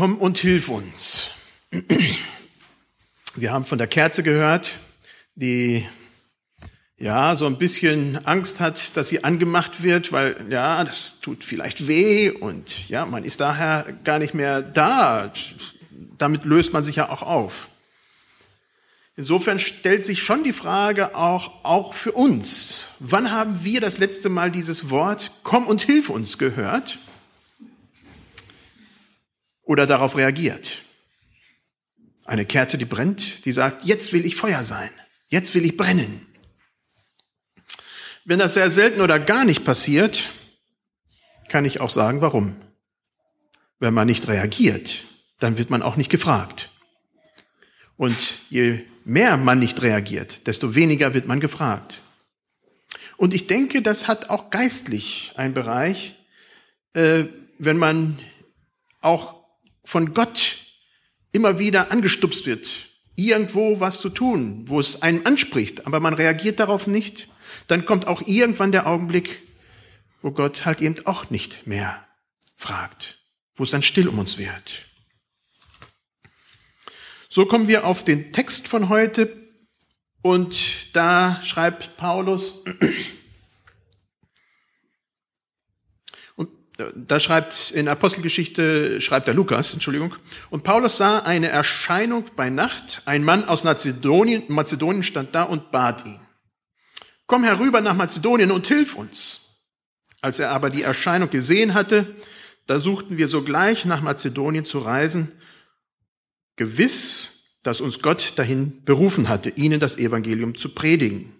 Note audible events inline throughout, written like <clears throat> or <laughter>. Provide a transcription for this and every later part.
komm und hilf uns. Wir haben von der Kerze gehört, die ja so ein bisschen Angst hat, dass sie angemacht wird, weil ja, das tut vielleicht weh und ja, man ist daher gar nicht mehr da. Damit löst man sich ja auch auf. Insofern stellt sich schon die Frage auch, auch für uns, wann haben wir das letzte Mal dieses Wort komm und hilf uns gehört oder darauf reagiert? Eine Kerze, die brennt, die sagt, jetzt will ich Feuer sein, jetzt will ich brennen. Wenn das sehr selten oder gar nicht passiert, kann ich auch sagen, warum. Wenn man nicht reagiert, dann wird man auch nicht gefragt. Und je mehr man nicht reagiert, desto weniger wird man gefragt. Und ich denke, das hat auch geistlich einen Bereich, äh, wenn man auch von Gott immer wieder angestupst wird, irgendwo was zu tun, wo es einen anspricht, aber man reagiert darauf nicht, dann kommt auch irgendwann der Augenblick, wo Gott halt eben auch nicht mehr fragt, wo es dann still um uns wird. So kommen wir auf den Text von heute. Und da schreibt Paulus, <clears throat> und äh, da schreibt in Apostelgeschichte, schreibt der Lukas, Entschuldigung, und Paulus sah eine Erscheinung bei Nacht, ein Mann aus Mazedonien, Mazedonien stand da und bat ihn komm herüber nach Mazedonien und hilf uns. Als er aber die Erscheinung gesehen hatte, da suchten wir sogleich nach Mazedonien zu reisen, gewiss, dass uns Gott dahin berufen hatte, ihnen das Evangelium zu predigen.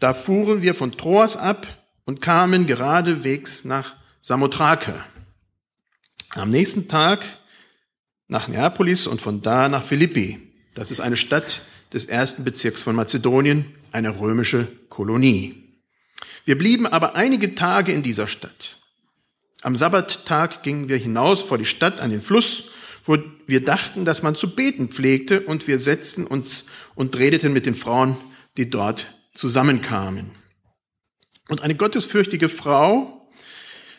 Da fuhren wir von Troas ab und kamen geradewegs nach Samothrake. Am nächsten Tag nach Neapolis und von da nach Philippi. Das ist eine Stadt des ersten Bezirks von Mazedonien, eine römische Kolonie. Wir blieben aber einige Tage in dieser Stadt. Am Sabbattag gingen wir hinaus vor die Stadt an den Fluss, wo wir dachten, dass man zu beten pflegte, und wir setzten uns und redeten mit den Frauen, die dort zusammenkamen. Und eine gottesfürchtige Frau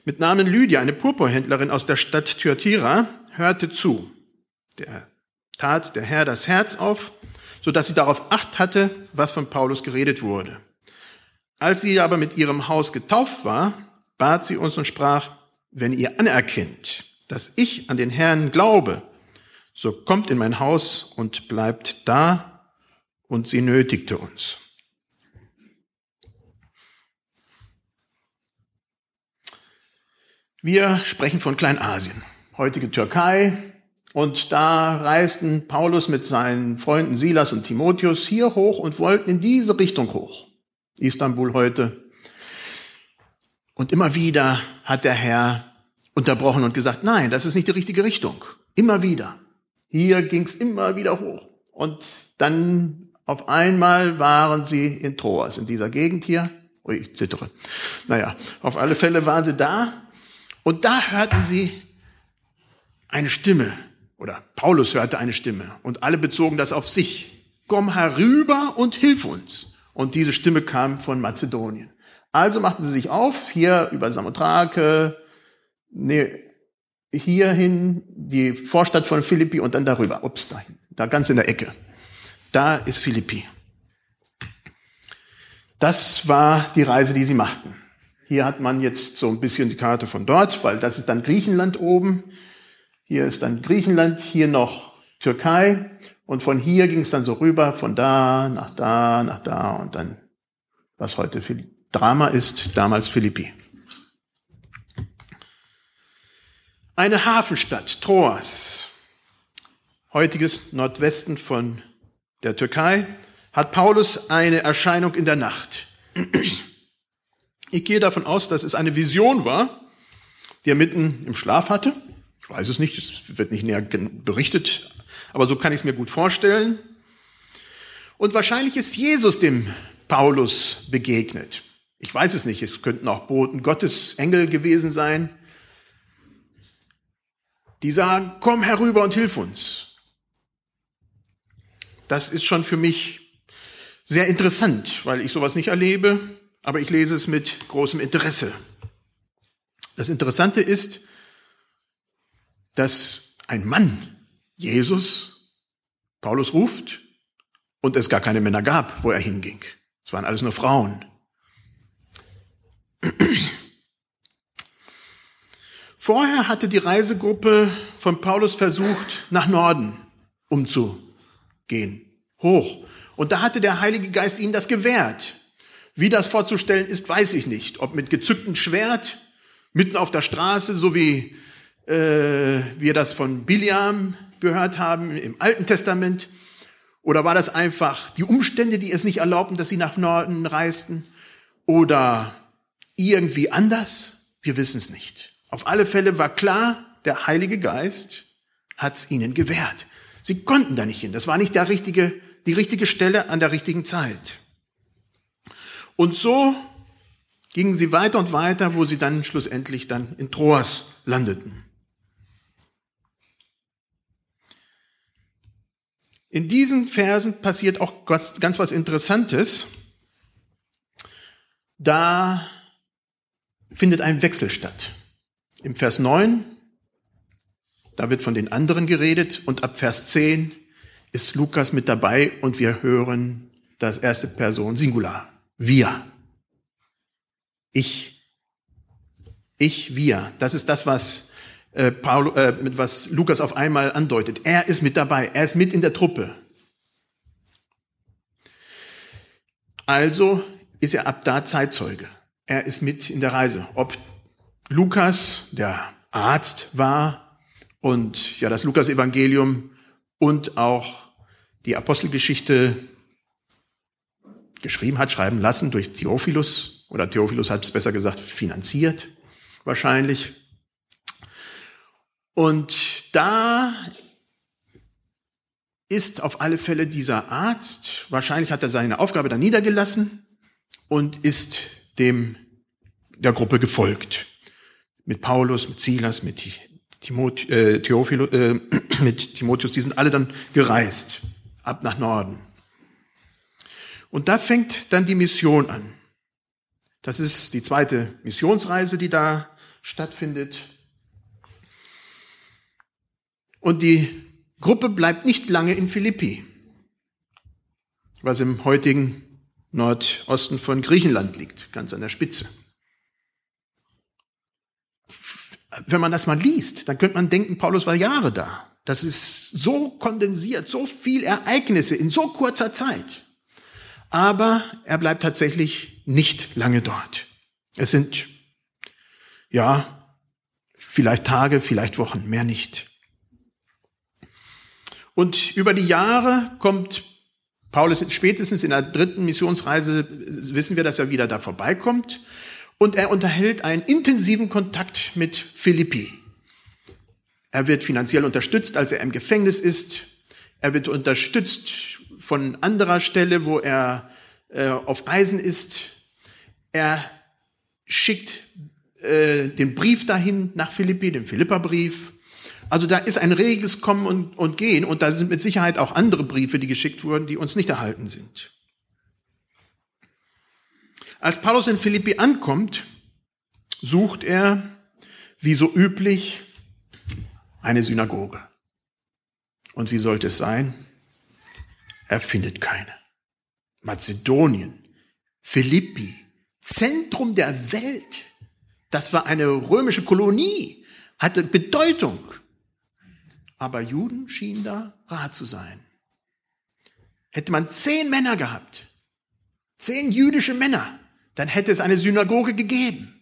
mit Namen Lydia, eine Purpurhändlerin aus der Stadt Thyatira, hörte zu. Der tat der Herr das Herz auf so dass sie darauf acht hatte, was von Paulus geredet wurde. Als sie aber mit ihrem Haus getauft war, bat sie uns und sprach, wenn ihr anerkennt, dass ich an den Herrn glaube, so kommt in mein Haus und bleibt da, und sie nötigte uns. Wir sprechen von Kleinasien, heutige Türkei, und da reisten Paulus mit seinen Freunden Silas und Timotheus hier hoch und wollten in diese Richtung hoch. Istanbul heute. Und immer wieder hat der Herr unterbrochen und gesagt, nein, das ist nicht die richtige Richtung. Immer wieder. Hier ging's immer wieder hoch. Und dann auf einmal waren sie in Troas, in dieser Gegend hier. Ui, ich zittere. Naja, auf alle Fälle waren sie da. Und da hörten sie eine Stimme, oder Paulus hörte eine Stimme und alle bezogen das auf sich. Komm herüber und hilf uns. Und diese Stimme kam von Mazedonien. Also machten sie sich auf, hier über Samothrake, nee, hierhin, die Vorstadt von Philippi und dann darüber, ups, dahin, da ganz in der Ecke. Da ist Philippi. Das war die Reise, die sie machten. Hier hat man jetzt so ein bisschen die Karte von dort, weil das ist dann Griechenland oben. Hier ist dann Griechenland, hier noch Türkei und von hier ging es dann so rüber, von da nach da, nach da und dann, was heute Drama ist, damals Philippi. Eine Hafenstadt, Troas, heutiges Nordwesten von der Türkei, hat Paulus eine Erscheinung in der Nacht. <clears throat> Ich gehe davon aus, dass es eine Vision war, die er mitten im Schlaf hatte. Ich weiß es nicht, es wird nicht näher berichtet, aber so kann ich es mir gut vorstellen. Und wahrscheinlich ist Jesus dem Paulus begegnet. Ich weiß es nicht, es könnten auch Boten Gottes, Engel gewesen sein, die sagen, komm herüber und hilf uns. Das ist schon für mich sehr interessant, weil ich sowas nicht erlebe, aber ich lese es mit großem Interesse. Das Interessante ist, dass ein Mann, Jesus, Paulus ruft und es gar keine Männer gab, wo er hinging. Es waren alles nur Frauen. Vorher hatte die Reisegruppe von Paulus versucht, nach Norden umzugehen, hoch. Und da hatte der Heilige Geist ihnen das gewährt. Wie das vorzustellen ist, weiß ich nicht. Ob mit gezücktem Schwert, mitten auf der Straße, so wie äh, wir das von Biliam gehört haben im Alten Testament, oder war das einfach die Umstände, die es nicht erlaubten, dass sie nach Norden reisten? Oder irgendwie anders? Wir wissen es nicht. Auf alle Fälle war klar, der Heilige Geist hat es ihnen gewährt. Sie konnten da nicht hin. Das war nicht der richtige, die richtige Stelle an der richtigen Zeit. Und so gingen sie weiter und weiter, wo sie dann schlussendlich dann in Troas landeten. In diesen Versen passiert auch ganz, was Interessantes. Da findet ein Wechsel statt. Im Vers 9, da wird von den anderen geredet und ab Vers 10 ist Lukas mit dabei und wir hören das erste Person Singular. Wir. Ich. Ich, wir. Das ist das, was äh, Paul, äh, was Lukas auf einmal andeutet. Er ist mit dabei, er ist mit in der Truppe. Also ist er ab da Zeitzeuge. Er ist mit in der Reise. Ob Lukas der Arzt war und ja das Lukas-Evangelium und auch die Apostelgeschichte geschrieben hat, schreiben lassen durch Theophilus oder Theophilus hat es besser gesagt finanziert wahrscheinlich. Und da ist auf alle Fälle dieser Arzt, wahrscheinlich hat er seine Aufgabe dann niedergelassen und ist dem der Gruppe gefolgt. Mit Paulus, mit Silas, mit, Timot, äh, äh, <clears throat> mit Timotheus, die sind alle dann gereist, ab nach Norden. Und da fängt dann die Mission an. Das ist die zweite Missionsreise, die da stattfindet. Und die Gruppe bleibt nicht lange in Philippi, was im heutigen Nordosten von Griechenland liegt, ganz an der Spitze. Wenn man das mal liest, dann könnte man denken, Paulus war Jahre da. Das ist so kondensiert, so viel Ereignisse in so kurzer Zeit. Aber er bleibt tatsächlich nicht lange dort. Es sind, ja, vielleicht Tage, vielleicht Wochen, mehr nicht. Und über die Jahre kommt Paulus spätestens in der dritten Missionsreise, wissen wir, dass er wieder da vorbeikommt. Und er unterhält einen intensiven Kontakt mit Philippi. Er wird finanziell unterstützt, als er im Gefängnis ist. Er wird unterstützt von anderer Stelle, wo er äh, auf Reisen ist. Er schickt äh, den Brief dahin nach Philippi, den Philipperbrief. Also da ist ein reges Kommen und, und Gehen und da sind mit Sicherheit auch andere Briefe, die geschickt wurden, die uns nicht erhalten sind. Als Paulus in Philippi ankommt, sucht er, wie so üblich, eine Synagoge. Und wie sollte es sein? Er findet keine. Mazedonien, Philippi, Zentrum der Welt. Das war eine römische Kolonie, hatte Bedeutung. Aber Juden schienen da rar zu sein. Hätte man zehn Männer gehabt, zehn jüdische Männer, dann hätte es eine Synagoge gegeben.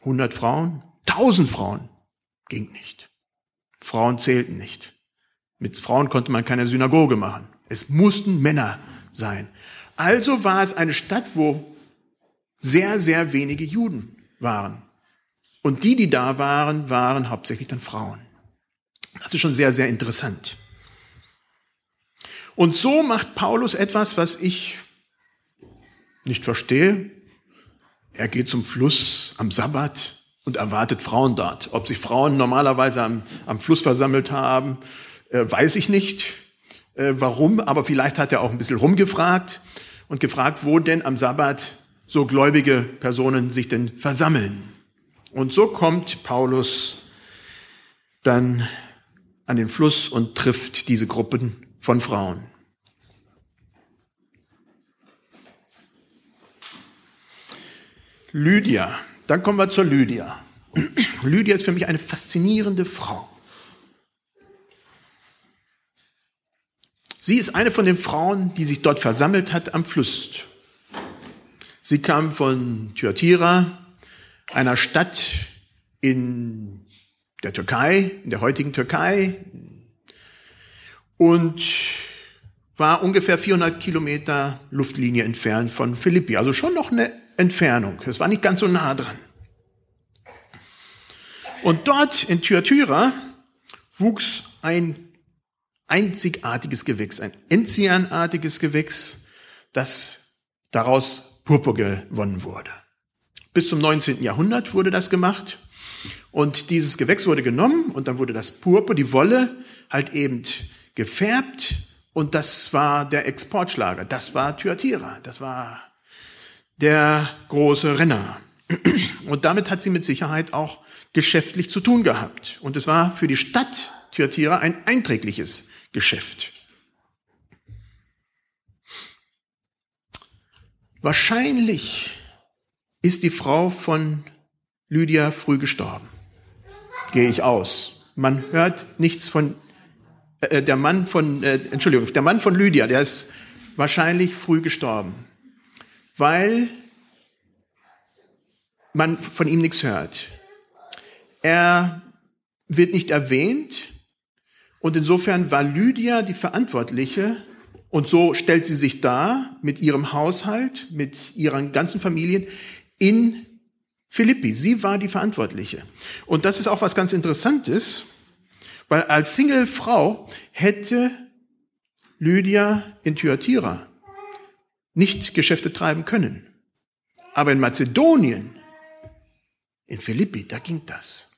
100 Frauen, 1000 Frauen ging nicht. Frauen zählten nicht. Mit Frauen konnte man keine Synagoge machen. Es mussten Männer sein. Also war es eine Stadt, wo sehr, sehr wenige Juden waren. Und die, die da waren, waren hauptsächlich dann Frauen. Das ist schon sehr, sehr interessant. Und so macht Paulus etwas, was ich nicht verstehe. Er geht zum Fluss am Sabbat und erwartet Frauen dort. Ob sich Frauen normalerweise am, am Fluss versammelt haben, äh, weiß ich nicht. Äh, warum? Aber vielleicht hat er auch ein bisschen rumgefragt und gefragt, wo denn am Sabbat so gläubige Personen sich denn versammeln. Und so kommt Paulus dann an den Fluss und trifft diese Gruppen von Frauen. Lydia. Dann kommen wir zur Lydia. <clears throat> Lydia ist für mich eine faszinierende Frau. Sie ist eine von den Frauen, die sich dort versammelt hat am Fluss. Sie kam von Thyatira, einer Stadt in der Türkei, in der heutigen Türkei, und war ungefähr 400 Kilometer Luftlinie entfernt von Philippi. Also schon noch eine Entfernung. Es war nicht ganz so nah dran. Und dort in Thyatira wuchs ein einzigartiges Gewächs, ein enzianartiges Gewächs, das daraus Purpur gewonnen wurde. Bis zum 19. Jahrhundert wurde das gemacht. Und dieses Gewächs wurde genommen und dann wurde das Purpur, die Wolle, halt eben gefärbt und das war der Exportschlager. Das war Thyatira. Das war der große Renner. Und damit hat sie mit Sicherheit auch geschäftlich zu tun gehabt. Und es war für die Stadt Thyatira ein einträgliches Geschäft. Wahrscheinlich ist die Frau von Lydia früh gestorben. Gehe ich aus. Man hört nichts von äh, der Mann von äh, Entschuldigung, der Mann von Lydia, der ist wahrscheinlich früh gestorben, weil man von ihm nichts hört. Er wird nicht erwähnt und insofern war Lydia die Verantwortliche und so stellt sie sich dar mit ihrem Haushalt, mit ihren ganzen Familien in Philippi. Sie war die Verantwortliche. Und das ist auch was ganz Interessantes, weil als Single-Frau hätte Lydia in Thyatira nicht Geschäfte treiben können. Aber in Mazedonien, in Philippi, da ging das.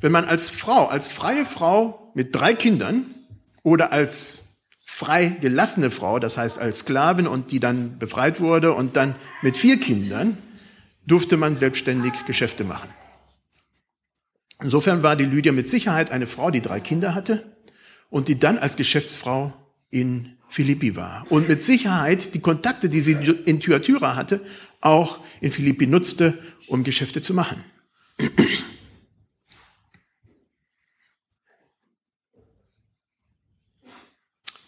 Wenn man als Frau, als freie Frau mit drei Kindern oder als frei gelassene Frau, das heißt als Sklavin und die dann befreit wurde und dann mit vier Kindern, durfte man selbstständig Geschäfte machen. Insofern war die Lydia mit Sicherheit eine Frau, die drei Kinder hatte und die dann als Geschäftsfrau in Philippi war. Und mit Sicherheit die Kontakte, die sie in Thyatira hatte, auch in Philippi nutzte, um Geschäfte zu machen.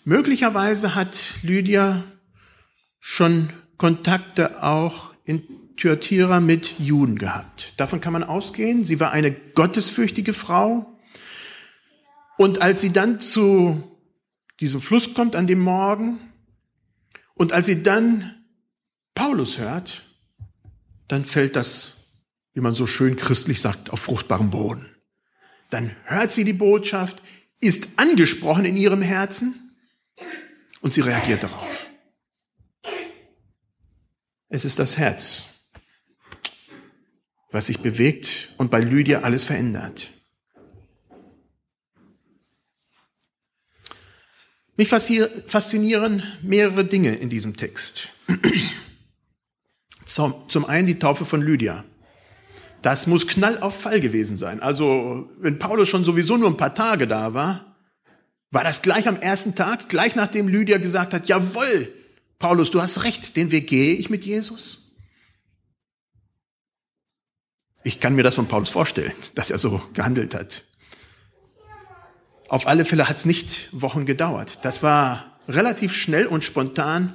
Möglicherweise hat Lydia schon Kontakte auch in Thyatira mit Juden gehabt. Davon kann man ausgehen. Sie war eine gottesfürchtige Frau. Und als sie dann zu diesem Fluss kommt an dem Morgen und als sie dann Paulus hört, dann fällt das, wie man so schön christlich sagt, auf fruchtbarem Boden. Dann hört sie die Botschaft, ist angesprochen in ihrem Herzen und sie reagiert darauf. Es ist das Herz, was sich bewegt und bei Lydia alles verändert. Mich faszinieren mehrere Dinge in diesem Text. <clears throat> Zum einen die Taufe von Lydia. Das muss Knall auf Fall gewesen sein. Also, wenn Paulus schon sowieso nur ein paar Tage da war, war das gleich am ersten Tag, gleich nachdem Lydia gesagt hat, jawohl, Paulus, du hast recht, den Weg gehe ich mit Jesus. Ich kann mir das von Paulus vorstellen, dass er so gehandelt hat. Auf alle Fälle hat es nicht Wochen gedauert. Das war relativ schnell und spontan,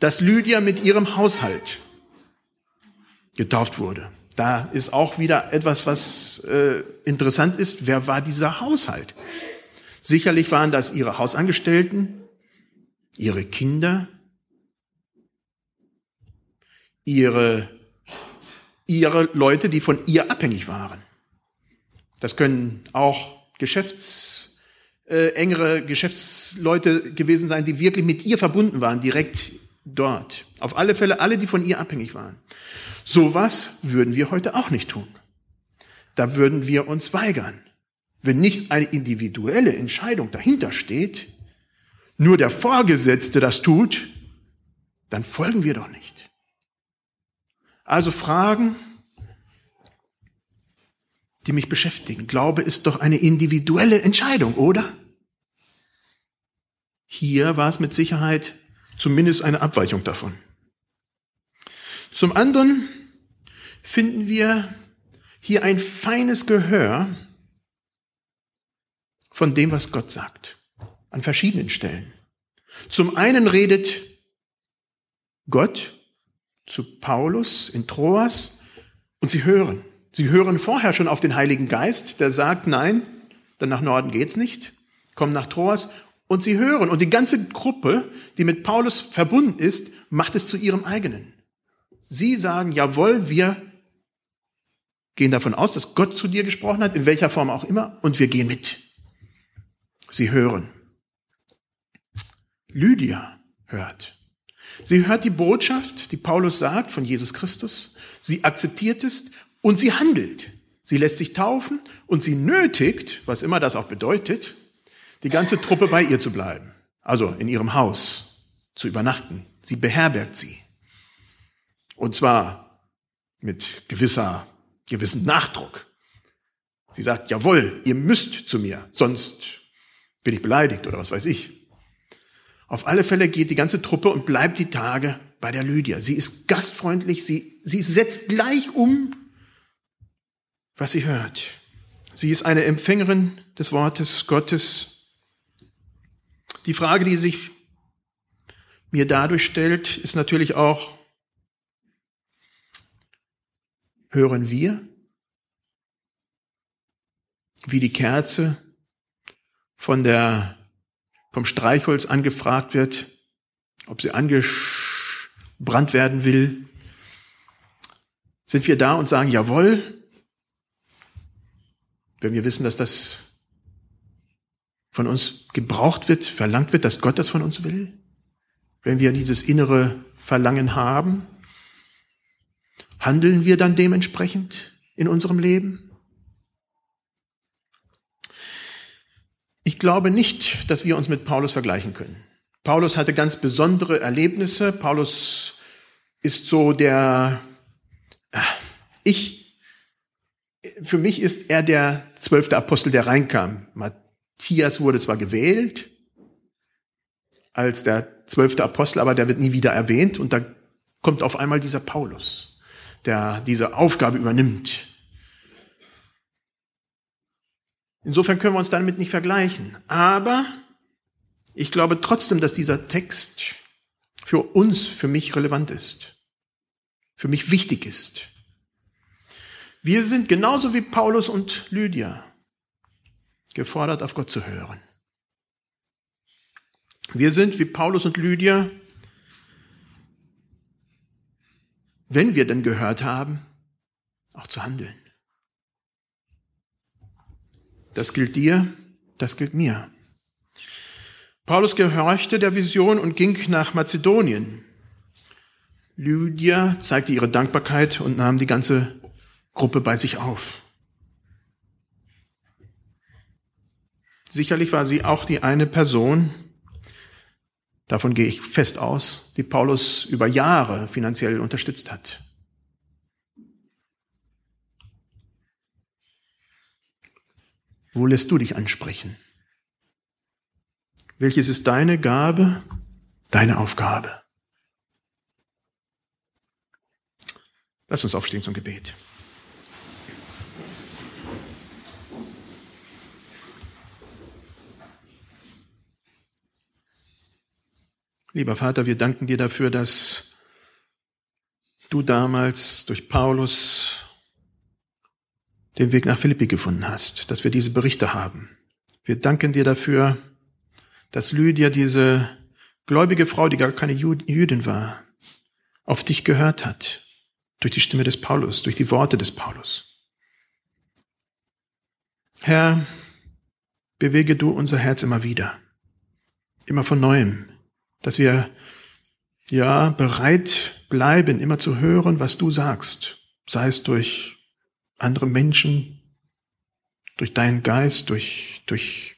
dass Lydia mit ihrem Haushalt getauft wurde. Da ist auch wieder etwas, was äh, interessant ist. Wer war dieser Haushalt? Sicherlich waren das ihre Hausangestellten, ihre Kinder, ihre ihre Leute, die von ihr abhängig waren. Das können auch Geschäfts, äh, engere Geschäftsleute gewesen sein, die wirklich mit ihr verbunden waren, direkt dort. Auf alle Fälle alle, die von ihr abhängig waren. Sowas würden wir heute auch nicht tun. Da würden wir uns weigern. Wenn nicht eine individuelle Entscheidung dahinter steht, nur der Vorgesetzte das tut, dann folgen wir doch nicht. Also Fragen, die mich beschäftigen. Glaube ist doch eine individuelle Entscheidung, oder? Hier war es mit Sicherheit zumindest eine Abweichung davon. Zum anderen finden wir hier ein feines Gehör von dem, was Gott sagt, an verschiedenen Stellen. Zum einen redet Gott zu Paulus in Troas und sie hören. Sie hören vorher schon auf den Heiligen Geist, der sagt, nein, dann nach Norden geht's nicht, komm nach Troas und sie hören. Und die ganze Gruppe, die mit Paulus verbunden ist, macht es zu ihrem eigenen. Sie sagen, jawohl, wir gehen davon aus, dass Gott zu dir gesprochen hat, in welcher Form auch immer, und wir gehen mit. Sie hören. Lydia hört. Sie hört die Botschaft, die Paulus sagt von Jesus Christus. Sie akzeptiert es und sie handelt. Sie lässt sich taufen und sie nötigt, was immer das auch bedeutet, die ganze Truppe bei ihr zu bleiben. Also in ihrem Haus zu übernachten. Sie beherbergt sie. Und zwar mit gewisser, gewissem Nachdruck. Sie sagt, jawohl, ihr müsst zu mir, sonst bin ich beleidigt oder was weiß ich. Auf alle Fälle geht die ganze Truppe und bleibt die Tage bei der Lydia. Sie ist gastfreundlich, sie, sie setzt gleich um, was sie hört. Sie ist eine Empfängerin des Wortes Gottes. Die Frage, die sich mir dadurch stellt, ist natürlich auch, hören wir, wie die Kerze von der vom Streichholz angefragt wird, ob sie angebrannt werden will, sind wir da und sagen, jawohl, wenn wir wissen, dass das von uns gebraucht wird, verlangt wird, dass Gott das von uns will, wenn wir dieses innere Verlangen haben, handeln wir dann dementsprechend in unserem Leben? Glaube nicht, dass wir uns mit Paulus vergleichen können. Paulus hatte ganz besondere Erlebnisse. Paulus ist so der, äh, ich, für mich ist er der zwölfte Apostel, der reinkam. Matthias wurde zwar gewählt als der zwölfte Apostel, aber der wird nie wieder erwähnt und da kommt auf einmal dieser Paulus, der diese Aufgabe übernimmt. Insofern können wir uns damit nicht vergleichen. Aber ich glaube trotzdem, dass dieser Text für uns, für mich relevant ist, für mich wichtig ist. Wir sind genauso wie Paulus und Lydia gefordert, auf Gott zu hören. Wir sind wie Paulus und Lydia, wenn wir denn gehört haben, auch zu handeln. Das gilt dir, das gilt mir. Paulus gehorchte der Vision und ging nach Mazedonien. Lydia zeigte ihre Dankbarkeit und nahm die ganze Gruppe bei sich auf. Sicherlich war sie auch die eine Person, davon gehe ich fest aus, die Paulus über Jahre finanziell unterstützt hat. Wo lässt du dich ansprechen? Welches ist deine Gabe, deine Aufgabe? Lass uns aufstehen zum Gebet. Lieber Vater, wir danken dir dafür, dass du damals durch Paulus den Weg nach Philippi gefunden hast, dass wir diese Berichte haben. Wir danken dir dafür, dass Lydia, diese gläubige Frau, die gar keine Jüdin war, auf dich gehört hat, durch die Stimme des Paulus, durch die Worte des Paulus. Herr, bewege du unser Herz immer wieder, immer von neuem, dass wir ja bereit bleiben, immer zu hören, was du sagst, sei es durch andere Menschen, durch deinen Geist, durch, durch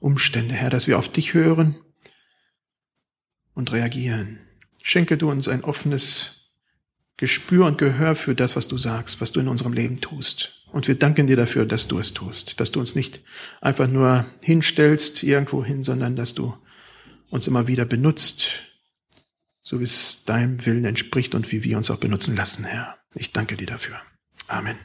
Umstände, Herr, dass wir auf dich hören und reagieren. Schenke du uns ein offenes Gespür und Gehör für das, was du sagst, was du in unserem Leben tust. Und wir danken dir dafür, dass du es tust, dass du uns nicht einfach nur hinstellst irgendwo hin, sondern dass du uns immer wieder benutzt, so wie es deinem Willen entspricht und wie wir uns auch benutzen lassen, Herr. Ich danke dir dafür. Amen.